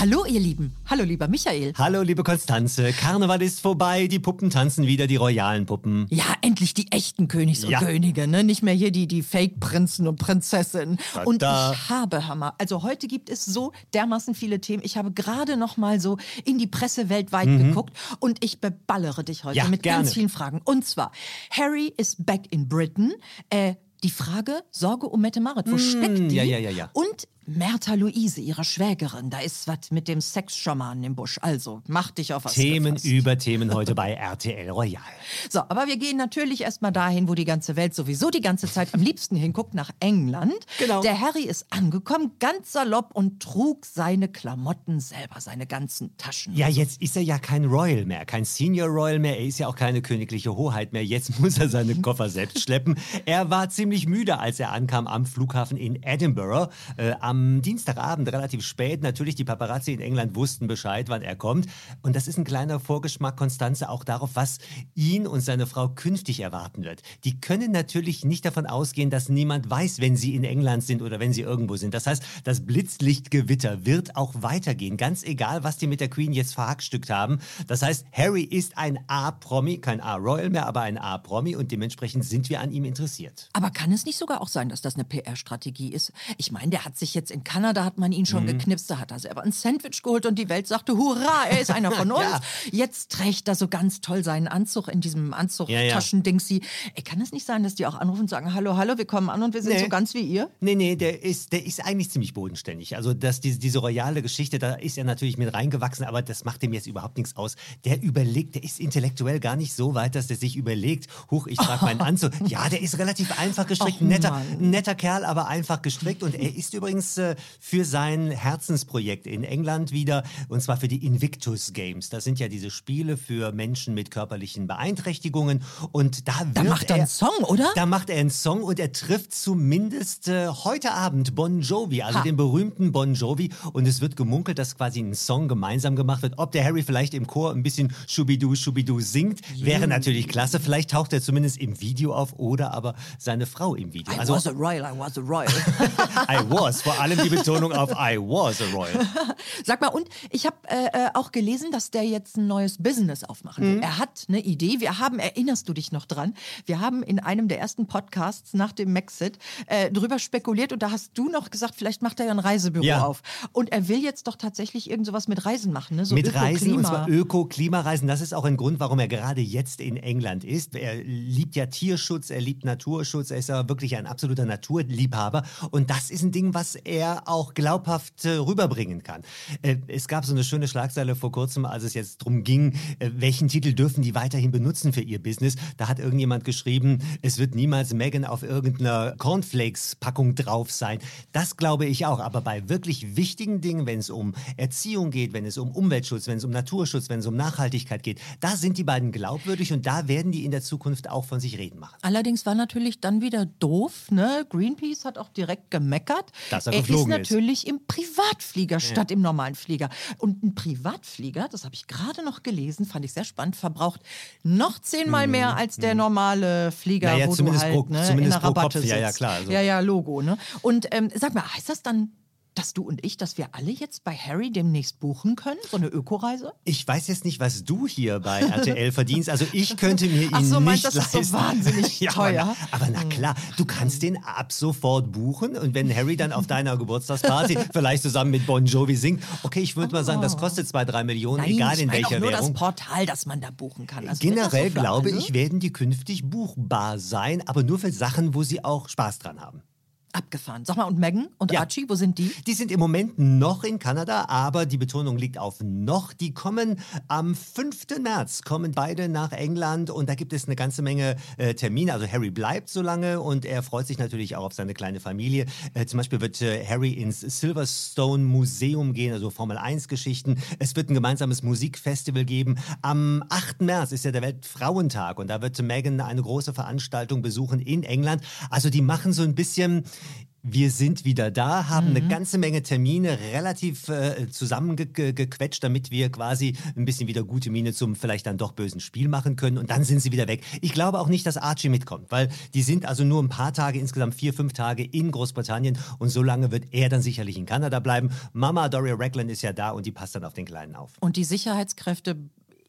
Hallo ihr Lieben. Hallo lieber Michael. Hallo liebe Konstanze. Karneval ist vorbei, die Puppen tanzen wieder, die royalen Puppen. Ja, endlich die echten Königs und Ja. Könige, ne? Nicht mehr hier die, die Fake-Prinzen und Prinzessinnen. Da, Und da. ich habe, Hammer, also heute gibt es so dermaßen viele Themen. Ich habe gerade noch mal so in die Presse weltweit geguckt und ich beballere dich heute Mhm. Ja, mit gerne. ganz vielen Fragen. Und zwar, Harry is back in Britain. Äh, die Frage, Sorge um Mette Marit, wo steckt die? Mm, ja, ja, ja, ja. Und Mertha Luise, ihre Schwägerin, da ist was mit dem Sexschamanen im Busch. Also, mach dich auf was Themen gefasst. über Themen heute bei RTL Royal. So, aber wir gehen natürlich erstmal dahin, wo die ganze Welt sowieso die ganze Zeit am liebsten hinguckt, nach England. Genau. Der Harry ist angekommen, ganz salopp und trug seine Klamotten selber, seine ganzen Taschen. Ja, jetzt ist er ja kein Royal mehr, kein Senior Royal mehr. Er ist ja auch keine königliche Hoheit mehr. Jetzt muss er seine Koffer selbst schleppen. Er war ziemlich müde, als er ankam am Flughafen in Edinburgh. Äh, am Dienstagabend, relativ spät. Natürlich, die Paparazzi in England wussten Bescheid, wann er kommt. Und das ist ein kleiner Vorgeschmack, Konstanze, auch darauf, was ihn und seine Frau künftig erwarten wird. Die können natürlich nicht davon ausgehen, dass niemand weiß, wenn sie in England sind oder wenn sie irgendwo sind. Das heißt, das Blitzlichtgewitter wird auch weitergehen, ganz egal, was die mit der Queen jetzt verhackstückt haben. Das heißt, Harry ist ein A-Promi, kein A-Royal mehr, aber ein A-Promi und dementsprechend sind wir an ihm interessiert. Aber kann es nicht sogar auch sein, dass das eine PR-Strategie ist? Ich meine, der hat sich jetzt in Kanada, hat man ihn Mhm. schon geknipst, da hat er selber ein Sandwich geholt und die Welt sagte, hurra, er ist einer von uns. Ja. Jetzt trägt er so ganz toll seinen Anzug in diesem Anzug, Ja, ja. Taschendingsi. Ey, kann es nicht sein, dass die auch anrufen und sagen, hallo, hallo, wir kommen an und wir sind Nee. so ganz wie ihr? Nee, nee, der ist, der ist eigentlich ziemlich bodenständig. Also das, diese, diese royale Geschichte, da ist er natürlich mit reingewachsen, aber das macht ihm jetzt überhaupt nichts aus. Der überlegt, der ist intellektuell gar nicht so weit, dass der sich überlegt, huch, ich trage meinen Anzug. Ja, der ist relativ einfach gestrickt, Och, netter, Mann. netter Kerl, aber einfach gestrickt. Und er ist übrigens äh, für sein Herzensprojekt in England wieder, und zwar für die Invictus Games. Das sind ja diese Spiele für Menschen mit körperlichen Beeinträchtigungen. Und da, Da macht er einen Song, oder? Da macht er einen Song und er trifft zumindest äh, heute Abend Bon Jovi, also Ha. den berühmten Bon Jovi. Und es wird gemunkelt, dass quasi ein Song gemeinsam gemacht wird. Ob der Harry vielleicht im Chor ein bisschen Schubidu, Schubidu singt, wäre natürlich klasse. Vielleicht taucht er zumindest im Video auf oder aber seine Frau im Video. I Also was a royal, I was a royal. I was, vor allem die Betonung auf I was a royal. Sag mal, und ich habe äh, äh, auch gelesen, dass der jetzt ein neues Business aufmachen Mhm. will. Er hat eine Idee. Wir haben, erinnerst du dich noch dran? Wir haben in einem der ersten Podcasts nach dem Maxit äh, drüber spekuliert und da hast du noch gesagt, vielleicht macht er ja ein Reisebüro Ja. auf. Und er will jetzt doch tatsächlich irgend sowas mit Reisen machen, ne? So mit Öko, Reisen und zwar Öko-Klimareisen. Das ist auch ein Grund, warum er gerade jetzt in England ist. Er liebt ja Tierschutz, er liebt Naturschutz, er ist ja wirklich ein absoluter Naturliebhaber. Und das ist ein Ding, was er auch glaubhaft äh, rüberbringen kann. Äh, es gab so eine schöne Schlagzeile vor kurzem, als es jetzt darum ging, äh, welchen Titel dürfen die weiterhin benutzen für ihr Business. Da hat irgendjemand geschrieben, es wird niemals Megan auf irgendeiner Cornflakes-Packung drauf sein. Das glaube ich auch. Aber bei wirklich wichtigen Dingen, wenn es um Erziehung geht, wenn es um Umweltschutz, wenn es um Naturschutz, wenn es um Nachhaltigkeit geht, da sind die beiden glaubwürdig und da werden die in der Zukunft auch von sich reden machen. Allerdings war natürlich dann wieder doof, ne? Greenpeace hat auch direkt gemeckert. Dass er er ist geflogen ist. natürlich im Privatflieger statt im normalen Flieger. Und ein Privatflieger, das habe ich gerade noch gelesen, fand ich sehr spannend, verbraucht noch zehnmal mehr als der normale Flieger, Mhm. Naja, wo du zumindest halt pro- ne, zumindest in der pro Rabatte Kopf. Ja, ja, sitzt. klar, also. Ja, ja, Logo. Ne? Und ähm, sag mal, heißt das dann, dass du und ich, dass wir alle jetzt bei Harry demnächst buchen können, so eine Ökoreise? Ich weiß jetzt nicht, was du hier bei RTL verdienst. Also ich könnte mir ihn Ach so, nicht meinst du, das ist so leisten. wahnsinnig ja, teuer? Hm. Aber, aber na klar, du kannst den ab sofort buchen und wenn Harry dann auf deiner Geburtstagsparty vielleicht zusammen mit Bon Jovi singt, okay, ich würde mal sagen, das kostet zwei, drei Millionen, Nein, egal ich in meine auch welcher nur Währung. das Portal, das man da buchen kann. Also Generell so glaube ich, werden die künftig buchbar sein, aber nur für Sachen, wo sie auch Spaß dran haben. Abgefahren. Sag mal, und Megan und Ja. Archie, wo sind die? Die sind im Moment noch in Kanada, aber die Betonung liegt auf noch. Die kommen am 5. März, kommen beide nach England und da gibt es eine ganze Menge äh, Termine. Also Harry bleibt so lange und er freut sich natürlich auch auf seine kleine Familie. Äh, zum Beispiel wird äh, Harry ins Silverstone Museum gehen, also Formel 1 Geschichten. Es wird ein gemeinsames Musikfestival geben. Am 8. März ist ja der Weltfrauentag und da wird Meghan eine große Veranstaltung besuchen in England. Also die machen so ein bisschen wir sind wieder da, haben mhm. eine ganze Menge Termine relativ äh, zusammengequetscht, damit wir quasi ein bisschen wieder gute Miene zum vielleicht dann doch bösen Spiel machen können und dann sind sie wieder weg. Ich glaube auch nicht, dass Archie mitkommt, weil die sind also nur ein paar Tage, insgesamt vier, fünf Tage in Großbritannien und so lange wird er dann sicherlich in Kanada bleiben. Mama Doria Ragland ist ja da und die passt dann auf den Kleinen auf. Und die Sicherheitskräfte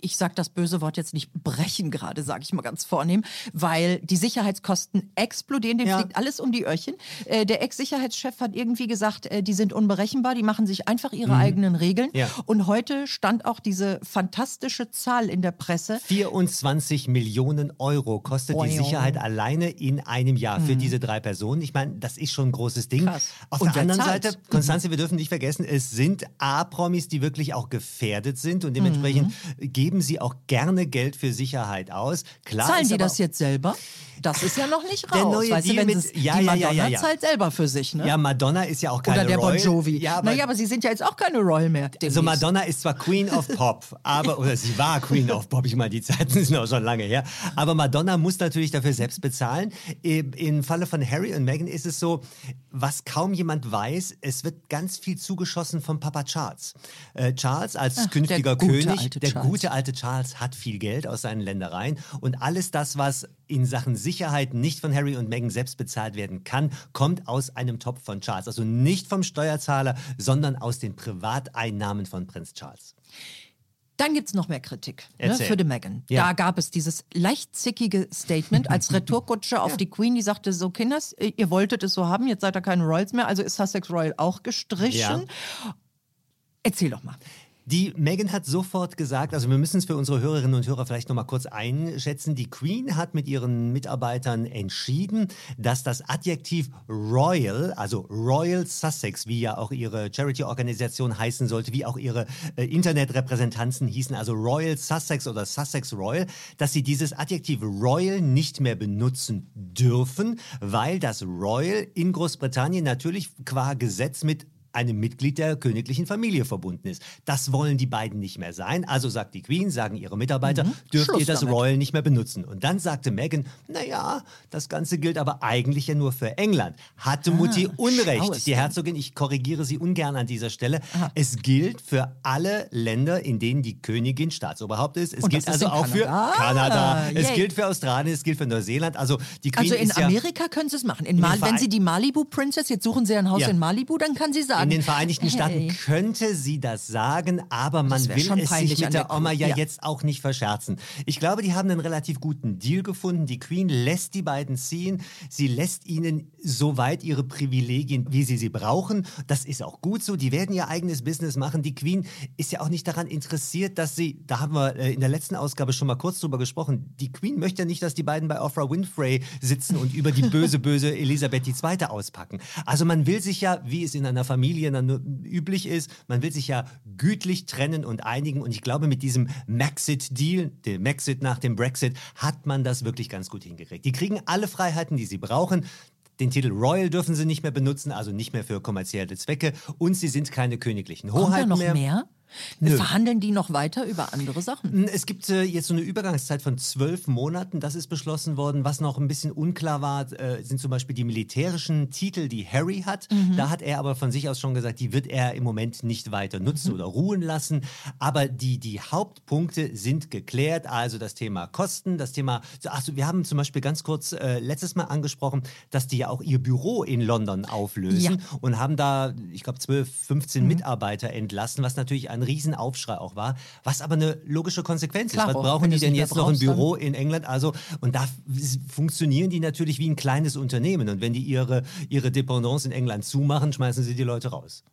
ich sage das böse Wort jetzt nicht brechen gerade, sage ich mal ganz vornehm, weil die Sicherheitskosten explodieren, dem ja. fliegt alles um die Öhrchen. Äh, der Ex-Sicherheitschef hat irgendwie gesagt, äh, die sind unberechenbar, die machen sich einfach ihre mhm. eigenen Regeln. Ja. Und heute stand auch diese fantastische Zahl in der Presse. 24 Millionen Euro kostet oh, die Sicherheit alleine in einem Jahr mhm. für diese drei Personen. Ich meine, das ist schon ein großes Ding. Krass. Auf Und der anderen zahlt? Seite, Konstanze, wir dürfen nicht vergessen, es sind A-Promis, die wirklich auch gefährdet sind und dementsprechend mhm. geben geben sie auch gerne Geld für Sicherheit aus. Klar Zahlen die das jetzt selber? Das ist ja noch nicht raus. Der neue weißt Deal du, wenn mit, ja, die Madonna ja, ja, zahlt selber für sich, ne? Ja, Madonna ist ja auch keine Oder der Royal. Bon Jovi. Ja, aber, naja, aber sie sind ja jetzt auch keine Royal mehr. Demnächst. Also Madonna ist zwar Queen of Pop, aber, oder sie war Queen of Pop, ich meine, die Zeiten sind auch schon lange her. Aber Madonna muss natürlich dafür selbst bezahlen. Im Falle von Harry und Meghan ist es so, was kaum jemand weiß, es wird ganz viel zugeschossen von Papa Charles. Äh, Charles als Ach, künftiger der König, der Charles. gute alte Charles hat viel Geld aus seinen Ländereien und alles das, was in Sachen Sicherheit nicht von Harry und Meghan selbst bezahlt werden kann, kommt aus einem Topf von Charles. Also nicht vom Steuerzahler, sondern aus den Privateinnahmen von Prinz Charles. Dann gibt es noch mehr Kritik ne, für die Meghan. Ja. Da gab es dieses leicht zickige Statement als Retourkutsche auf ja. die Queen, die sagte so, Kinders, ihr wolltet es so haben, jetzt seid ihr keine Royals mehr, also ist Sussex Royal auch gestrichen. Ja. Erzähl doch mal. Die Megan hat sofort gesagt, also wir müssen es für unsere Hörerinnen und Hörer vielleicht nochmal kurz einschätzen. Die Queen hat mit ihren Mitarbeitern entschieden, dass das Adjektiv Royal, also Royal Sussex, wie ja auch ihre Charity-Organisation heißen sollte, wie auch ihre äh, Internetrepräsentanzen hießen, also Royal Sussex oder Sussex Royal, dass sie dieses Adjektiv Royal nicht mehr benutzen dürfen, weil das Royal in Großbritannien natürlich qua Gesetz mit einem Mitglied der königlichen Familie verbunden ist. Das wollen die beiden nicht mehr sein. Also sagt die Queen, sagen ihre Mitarbeiter, mhm. dürft Schluss ihr das damit. Royal nicht mehr benutzen. Und dann sagte Meghan, naja, das Ganze gilt aber eigentlich ja nur für England. Hatte ah, Mutti Unrecht. Die Herzogin, ich korrigiere sie ungern an dieser Stelle. Aha. Es gilt für alle Länder, in denen die Königin Staatsoberhaupt ist. Es Und gilt also auch für Kanada. Es Yay. gilt für Australien, es gilt für Neuseeland. Also die Queen Also in Amerika ja können sie es machen. In Mal, wenn sie die Malibu Princess, jetzt suchen sie ein Haus ja. in Malibu, dann kann sie sagen, sagen. In den Vereinigten hey. Staaten könnte sie das sagen, aber man will es sich mit der Oma ja, ja, jetzt auch nicht verscherzen. Ich glaube, die haben einen relativ guten Deal gefunden. Die Queen lässt die beiden ziehen. Sie lässt ihnen soweit ihre Privilegien, wie sie sie brauchen. Das ist auch gut so. Die werden ihr eigenes Business machen. Die Queen ist ja auch nicht daran interessiert, dass sie, da haben wir äh, in der letzten Ausgabe schon mal kurz drüber gesprochen, die Queen möchte ja nicht, dass die beiden bei Oprah Winfrey sitzen und über die böse, böse Elisabeth II. auspacken. Also man will sich ja, wie es in einer Familie Familien dann üblich ist. Man will sich ja gütlich trennen und einigen. Und ich glaube, mit diesem Maxit-Deal, dem Maxit nach dem Brexit, hat man das wirklich ganz gut hingekriegt. Die kriegen alle Freiheiten, die sie brauchen. Den Titel Royal dürfen sie nicht mehr benutzen, also nicht mehr für kommerzielle Zwecke. Und sie sind keine königlichen Hoheiten Kommt da noch mehr. mehr? Nö. Verhandeln die noch weiter über andere Sachen? Es gibt äh, jetzt so eine Übergangszeit von zwölf Monaten. Das ist beschlossen worden. Was noch ein bisschen unklar war, äh, sind zum Beispiel die militärischen Titel, die Harry hat. Mhm. Da hat er aber von sich aus schon gesagt, die wird er im Moment nicht weiter nutzen mhm. oder ruhen lassen. Aber die, die Hauptpunkte sind geklärt. Also das Thema Kosten, das Thema. Achso, wir haben zum Beispiel ganz kurz äh, letztes Mal angesprochen, dass die ja auch ihr Büro in London auflösen ja. und haben da, ich glaube, 12, 15 mhm. Mitarbeiter entlassen, was natürlich ein ein Riesenaufschrei auch war, was aber eine logische Konsequenz Klar, ist. Was brauchen die denn jetzt noch ein Büro in England? Also, und da funktionieren die natürlich wie ein kleines Unternehmen. Und wenn die ihre, ihre Dependance in England zumachen, schmeißen sie die Leute raus.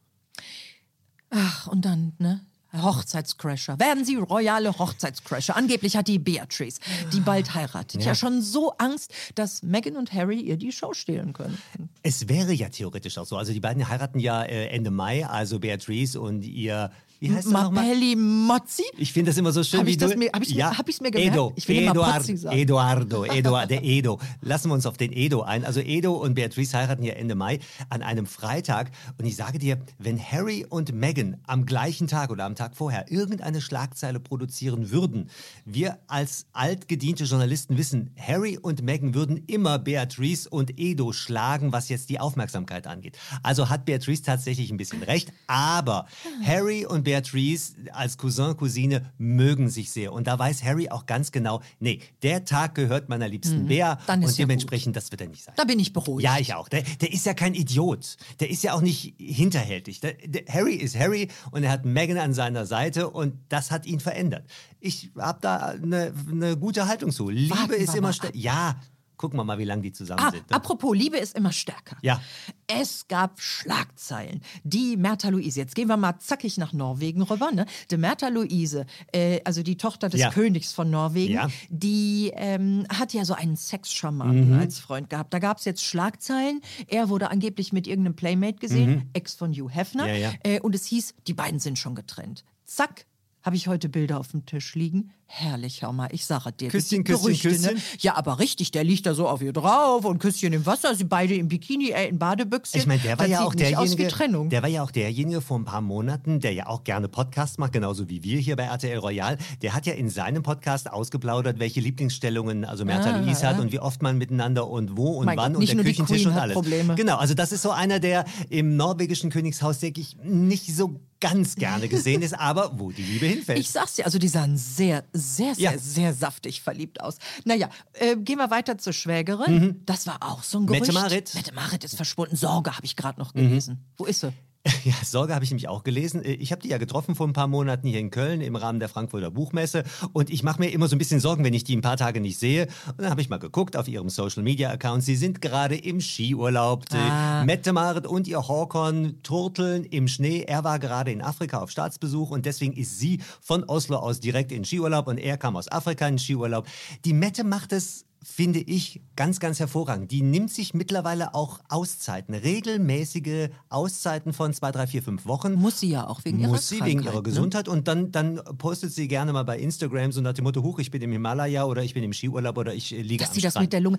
Ach, und dann, ne? Hochzeitscrasher. Werden Sie royale Hochzeitscrasher? Angeblich hat die Beatrice, die bald heiratet, ja. ja. schon so Angst, dass Meghan und Harry ihr die Show stehlen können. Es wäre ja theoretisch auch so. Also die beiden heiraten ja äh, Ende Mai, also Beatrice und ihr wie heißt Mapelli Mozzi? Ich finde das immer so schön, hab wie du... Mir, hab ich ja. hab mir gemerkt? Edo. Ich will Eduard, immer Eduardo, Eduard, der Edo. Lassen wir uns auf den Edo ein. Also Edo und Beatrice heiraten ja Ende Mai an einem Freitag. Und ich sage dir, wenn Harry und Meghan am gleichen Tag oder am Tag vorher irgendeine Schlagzeile produzieren würden, wir als altgediente Journalisten wissen, Harry und Meghan würden immer Beatrice und Edo schlagen, was jetzt die Aufmerksamkeit angeht. Also hat Beatrice tatsächlich ein bisschen recht, aber Harry und Beatrice als Cousin, Cousine mögen sich sehr. Und da weiß Harry auch ganz genau, nee, der Tag gehört meiner liebsten mhm. Bea und ja dementsprechend, gut. das wird er nicht sein. Da bin ich beruhigt. Ja, ich auch. Der, der ist ja kein Idiot. Der ist ja auch nicht hinterhältig. Der, der Harry ist Harry und er hat Meghan an seiner Seite und das hat ihn verändert. Ich habe da eine, eine gute Haltung zu. Liebe Warten ist immer Ja, Gucken wir mal, wie lange die zusammen ah, sind. Ne? Apropos, Liebe ist immer stärker. Ja. Es gab Schlagzeilen. Die Mertha Luise, jetzt gehen wir mal zackig nach Norwegen rüber. Ne? Die Mertha Luise, äh, also die Tochter des ja. Königs von Norwegen, ja. die ähm, hat ja so einen Sexscharmanten mhm. als Freund gehabt. Da gab es jetzt Schlagzeilen. Er wurde angeblich mit irgendeinem Playmate gesehen, mhm. Ex von Hugh Hefner. Ja, äh, und es hieß, die beiden sind schon getrennt. Zack, habe ich heute Bilder auf dem Tisch liegen. Herrlich, hör mal, ich sage dir. Küsschen, Küsschen, Gerüchte, Küsschen. Ne? Ja, aber richtig, der liegt da so auf ihr drauf und Küsschen im Wasser, sie beide im Bikini, äh, in Badebüchsen. Ich meine, der war das ja auch derjenige, der war ja auch derjenige vor ein paar Monaten, der ja auch gerne Podcasts macht, genauso wie wir hier bei RTL Royal. Der hat ja in seinem Podcast ausgeplaudert, welche Lieblingsstellungen also Mertha ah, Louise hat und wie oft man miteinander und wo und mein wann Gott, und der Küchentisch und alles. Probleme. Genau, also das ist so einer, der im norwegischen Königshaus, denke ich, nicht so ganz gerne gesehen ist, aber wo die Liebe hinfällt. Ich sag's dir, also die sahen sehr, sehr, sehr, ja. sehr saftig verliebt aus. Naja, äh, gehen wir weiter zur Schwägerin. Mhm. Das war auch so ein Gerücht. Mette Marit. Mette Marit ist verschwunden. Sorge habe ich gerade noch gelesen. Mhm. Wo ist sie? Ja, Sorge habe ich nämlich auch gelesen. Äh, ich habe die ja getroffen vor ein paar Monaten hier in Köln im Rahmen der Frankfurter Buchmesse und ich mache mir immer so ein bisschen Sorgen, wenn ich die ein paar Tage nicht sehe. Und dann habe ich mal geguckt auf ihrem Social Media Account. Sie sind gerade im Skiurlaub. Ah. Mette Marit und ihr Horkon turteln im Schnee. Er war gerade in Afrika auf Staatsbesuch und deswegen ist sie von Oslo aus direkt in Skiurlaub und er kam aus Afrika in Skiurlaub. Die Mette macht es finde ich ganz, ganz hervorragend. Die nimmt sich mittlerweile auch Auszeiten, regelmäßige Auszeiten von zwei, drei, vier, fünf Wochen. Muss sie ja auch wegen ihrer Muss sie wegen ihrer ne? Gesundheit. Ne? Und dann, dann postet sie gerne mal bei Instagram so nach dem Motto, huch, ich bin im Himalaya oder ich bin im Skiurlaub oder ich äh, liege Dass am sie Strand. das mit der Lunge,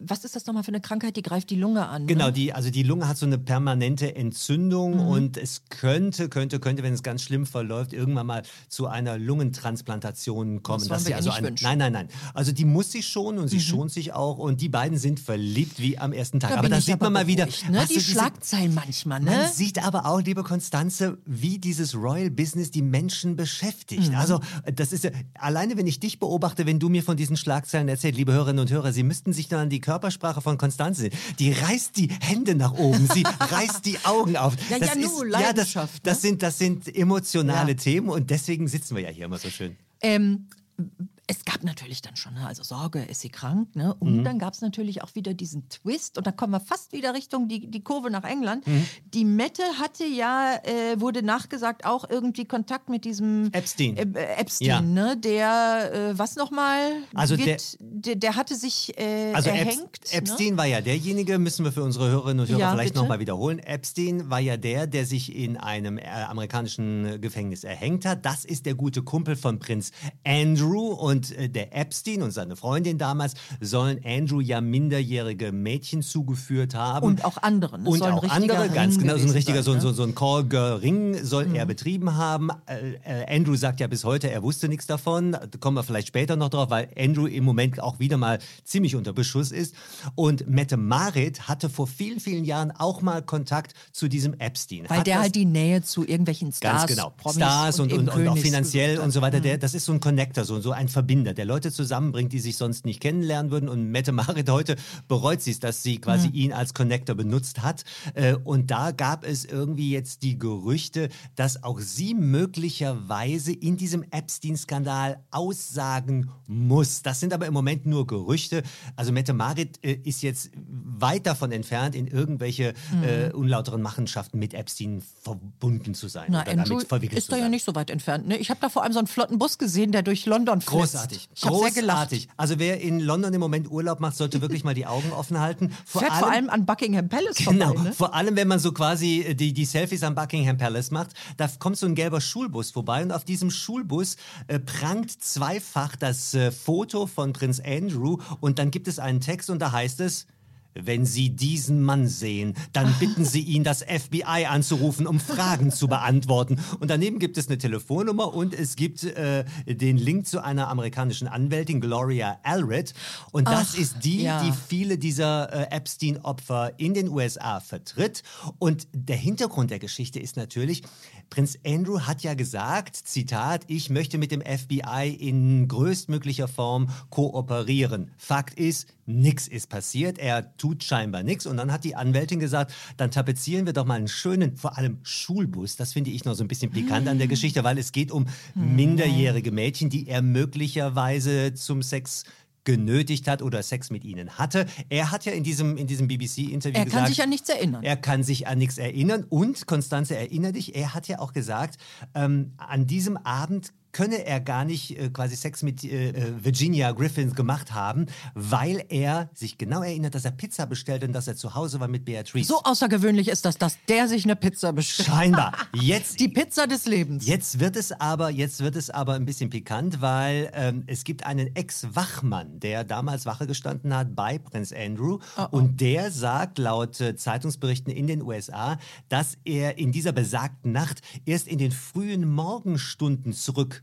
was ist das nochmal für eine Krankheit, die greift die Lunge an? Ne? Genau, die, also die Lunge hat so eine permanente Entzündung mhm. und es könnte, könnte, könnte, wenn es ganz schlimm verläuft, irgendwann mal zu einer Lungentransplantation kommen. Das dass sie also ein, nein, nein, nein. Also die muss sie schon und sie mhm. schont sich auch und die beiden sind verliebt wie am ersten Tag. Da aber da sieht man mal wieder. Ne? Die Schlagzeilen manchmal, ne? Man sieht aber auch, liebe Konstanze, wie dieses Royal Business die Menschen beschäftigt. Mhm. Also, das ist ja, alleine wenn ich dich beobachte, wenn du mir von diesen Schlagzeilen erzählst, liebe Hörerinnen und Hörer, sie müssten sich dann an die Körpersprache von Konstanze sehen. Die reißt die Hände nach oben, sie reißt die Augen auf. Ja, das ja, ist, nur ja, das, das, ne? sind, das sind emotionale ja. Themen und deswegen sitzen wir ja hier immer so schön. Ähm, es gab natürlich dann schon, ne, also Sorge, ist sie krank, ne? Und mhm. dann gab es natürlich auch wieder diesen Twist, und da kommen wir fast wieder Richtung die, die Kurve nach England. Mhm. Die Mette hatte ja, äh, wurde nachgesagt, auch irgendwie Kontakt mit diesem Epstein. Äh, Epstein, ja. ne? Der, äh, was nochmal? Also der, der, der, hatte sich äh, also erhängt. Epst, ne? Epstein ne? war ja derjenige, müssen wir für unsere Hörerinnen und Hörer ja, vielleicht nochmal wiederholen. Epstein war ja der, der sich in einem äh, amerikanischen Gefängnis erhängt hat. Das ist der gute Kumpel von Prinz Andrew und und äh, der Epstein und seine Freundin damals sollen Andrew ja minderjährige Mädchen zugeführt haben. Und auch andere. Das und auch andere, Ring ganz genau, so ein richtiger, sein, so, ne? so, ein Call-Girl-Ring soll mhm. er betrieben haben. Äh, äh, Andrew sagt ja bis heute, er wusste nichts davon. Da kommen wir vielleicht später noch drauf, weil Andrew im Moment auch wieder mal ziemlich unter Beschuss ist. Und Mette Marit hatte vor vielen, vielen Jahren auch mal Kontakt zu diesem Epstein. Weil Hat der halt die Nähe zu irgendwelchen Stars, ganz genau, Stars und, und, und, und auch finanziell und so weiter. Der, mhm. das ist so ein Connector, so, so ein Verbindungsvermittler Verbinder, der Leute zusammenbringt, die sich sonst nicht kennenlernen würden. Und Mette Marit heute bereut sie es, dass sie quasi mhm. ihn als Connector benutzt hat. Äh, und da gab es irgendwie jetzt die Gerüchte, dass auch sie möglicherweise in diesem Epstein-Skandal aussagen muss. Das sind aber im Moment nur Gerüchte. Also Mette Marit äh, ist jetzt weit davon entfernt, in irgendwelche mhm. äh, unlauteren Machenschaften mit Epstein verbunden zu sein. Na, Andrew ist da ja nicht so weit entfernt. Ne? Ich habe da vor allem so einen flotten Bus gesehen, der durch London flitzt. Großartig. Ich Großartig. Also wer in London im Moment Urlaub macht, sollte wirklich mal die Augen offen halten. Vor Fährt allem, vor allem an Buckingham Palace genau, vorbei. Ne? Vor allem, wenn man so quasi äh, die, die Selfies am Buckingham Palace macht, da kommt so ein gelber Schulbus vorbei und auf diesem Schulbus äh, prangt zweifach das äh, Foto von Prinz Andrew und dann gibt es einen Text und da heißt es, wenn Sie diesen Mann sehen, dann bitten Sie ihn, das FBI anzurufen, um Fragen zu beantworten. Und daneben gibt es eine Telefonnummer und es gibt äh, den Link zu einer amerikanischen Anwältin, Gloria Allred. Und das Ach, ist die, ja. die viele dieser äh, Epstein-Opfer in den USA vertritt. Und der Hintergrund der Geschichte ist natürlich, Prinz Andrew hat ja gesagt, Zitat, ich möchte mit dem FBI in größtmöglicher Form kooperieren. Fakt ist, nichts ist passiert. Er tut scheinbar nichts. Und dann hat die Anwältin gesagt, dann tapezieren wir doch mal einen schönen, vor allem Schulbus. Das finde ich noch so ein bisschen pikant an der Geschichte, weil es geht um minderjährige Mädchen, die er möglicherweise zum Sex genötigt hat oder Sex mit ihnen hatte. Er hat ja in diesem, in diesem BBC-Interview Er gesagt... kann sich an nichts erinnern. Er kann sich an nichts erinnern. Und, Konstanze, erinnere dich, er hat ja auch gesagt, ähm, an diesem Abend könne er gar nicht äh, quasi Sex mit äh, äh, Virginia Griffin gemacht haben, weil er sich genau erinnert, dass er Pizza bestellt und dass er zu Hause war mit Beatrice. so außergewöhnlich ist das, dass der sich eine Pizza bestellt. Scheinbar. Jetzt, Die Pizza des Lebens. Jetzt wird es aber, jetzt wird es aber ein bisschen pikant, weil ähm, es gibt einen Ex-Wachmann, der damals Wache gestanden hat bei Prinz Andrew und der sagt laut äh, Zeitungsberichten in den USA, dass er in dieser besagten Nacht erst in den frühen Morgenstunden zurück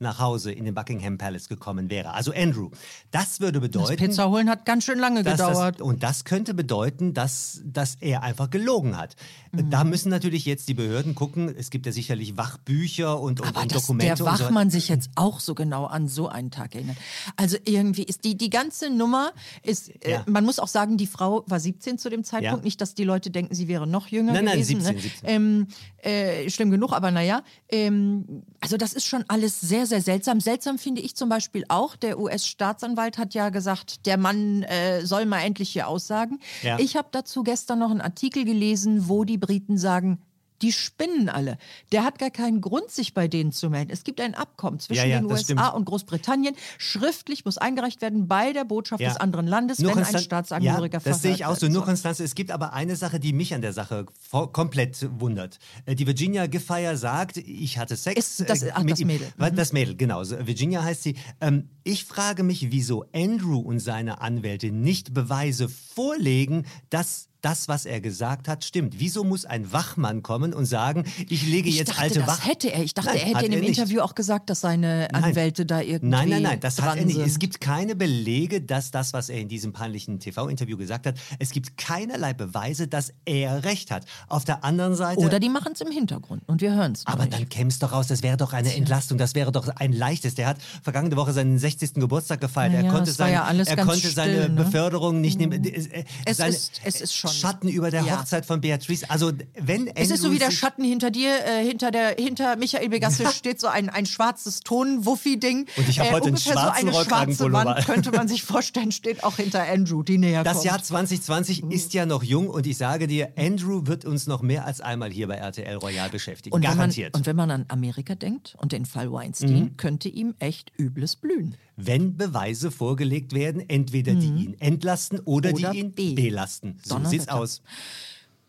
nach Hause in den Buckingham Palace gekommen wäre. Also Andrew. Das würde Das bedeuten, Pizza holen hat ganz schön lange gedauert. Das, und das könnte bedeuten, dass, dass er einfach gelogen hat. Mhm. Da müssen natürlich jetzt die Behörden gucken. Es gibt ja sicherlich Wachbücher und, und, Aber und dass Dokumente. der und so. Wachmann sich jetzt auch so genau an so einen Tag erinnert. Also irgendwie ist die, die ganze Nummer ist, äh, Ja. man muss auch sagen, die Frau war 17 zu dem Zeitpunkt. Ja. Nicht, dass die Leute denken, sie wäre noch jünger Nein, nein, gewesen. 17, ne? 17. Ähm, äh, schlimm genug, aber naja. Ähm, also das ist schon alles sehr, sehr seltsam. Seltsam finde ich zum Beispiel auch, der US-Staatsanwalt hat ja gesagt, der Mann äh, soll mal endlich hier aussagen. Ja. Ich habe dazu gestern noch einen Artikel gelesen, wo die Briten sagen, die spinnen alle. Der hat gar keinen Grund, sich bei denen zu melden. Es gibt ein Abkommen zwischen Ja, ja, den das USA stimmt. und Großbritannien. Schriftlich muss eingereicht werden bei der Botschaft Ja. des anderen Landes, Nur wenn ein Konstan- Staatsangehöriger ja, Das sehe ich auch so. Nur. Konstanze, es gibt aber eine Sache, die mich an der Sache komplett wundert. Äh, Die Virginia Giffey sagt, ich hatte Sex. Ist das- äh, ach, mit das ihm. Mädel. Was- Das Mädel, genau. Virginia heißt sie. Ähm, ich frage mich, wieso Andrew und seine Anwälte nicht Beweise vorlegen, dass das, was er gesagt hat, stimmt. Wieso muss ein Wachmann kommen und sagen, ich lege Ich jetzt dachte, alte das Wach... hätte er. Ich dachte, Nein, er hätte in dem er nicht. Interview auch gesagt, dass seine Nein. Anwälte da irgendwie Nein, nein, nein, das hat er nicht. sind. Es gibt keine Belege, dass das, was er in diesem peinlichen TV-Interview gesagt hat, es gibt keinerlei Beweise, dass er recht hat. Auf der anderen Seite. Oder die machen es im Hintergrund und wir hören es aber dann käme es doch raus, das wäre doch eine Entlastung, das wäre doch ein leichtes. Der hat vergangene Woche seinen 60. Geburtstag gefeiert. Ja, er konnte, sein, ja er konnte seine still, ne? Beförderung nicht nehmen. Äh, Es seine ist- es ist schon- Schatten über der Ja. Hochzeit von Beatrice. Also, wenn Es ist so Andrew wie der Schatten hinter dir, äh, hinter der, hinter Michael Begasse steht so ein, ein schwarzes Tonwuffi-Ding. Und ich hab heute einen schwarzen so eine schwarze. Wand, könnte man sich vorstellen, steht auch hinter Andrew, die näher Das kommt. Jahr 2020 ist ja noch jung und ich sage dir, Andrew wird uns noch mehr als einmal hier bei RTL Royal beschäftigen. und wenn, man, Garantiert. und wenn man an Amerika denkt und den Fall Weinstein, Mhm. könnte ihm echt Übles blühen. Wenn Beweise vorgelegt werden, entweder die ihn entlasten oder, Mhm. Oder die ihn B. belasten. So sieht's aus.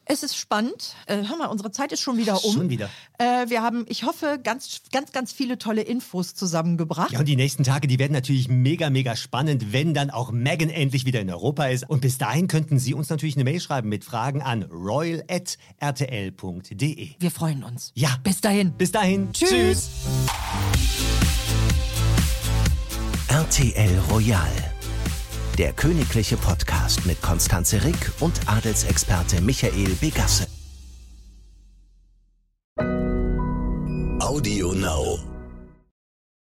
Es ist spannend. Äh, hör mal, unsere Zeit ist schon wieder um. Schon wieder. Äh, wir haben, ich hoffe, ganz, ganz, ganz viele tolle Infos zusammengebracht. Ja, und die nächsten Tage, die werden natürlich mega, mega spannend, wenn dann auch Megan endlich wieder in Europa ist. Und bis dahin könnten Sie uns natürlich eine Mail schreiben mit Fragen an royal.rtl.de. Wir freuen uns. Ja. Bis dahin. Bis dahin. Tschüss. RTL Royal. Der königliche Podcast mit Konstanze Rick und Adelsexperte Michael Begasse. Audio Now.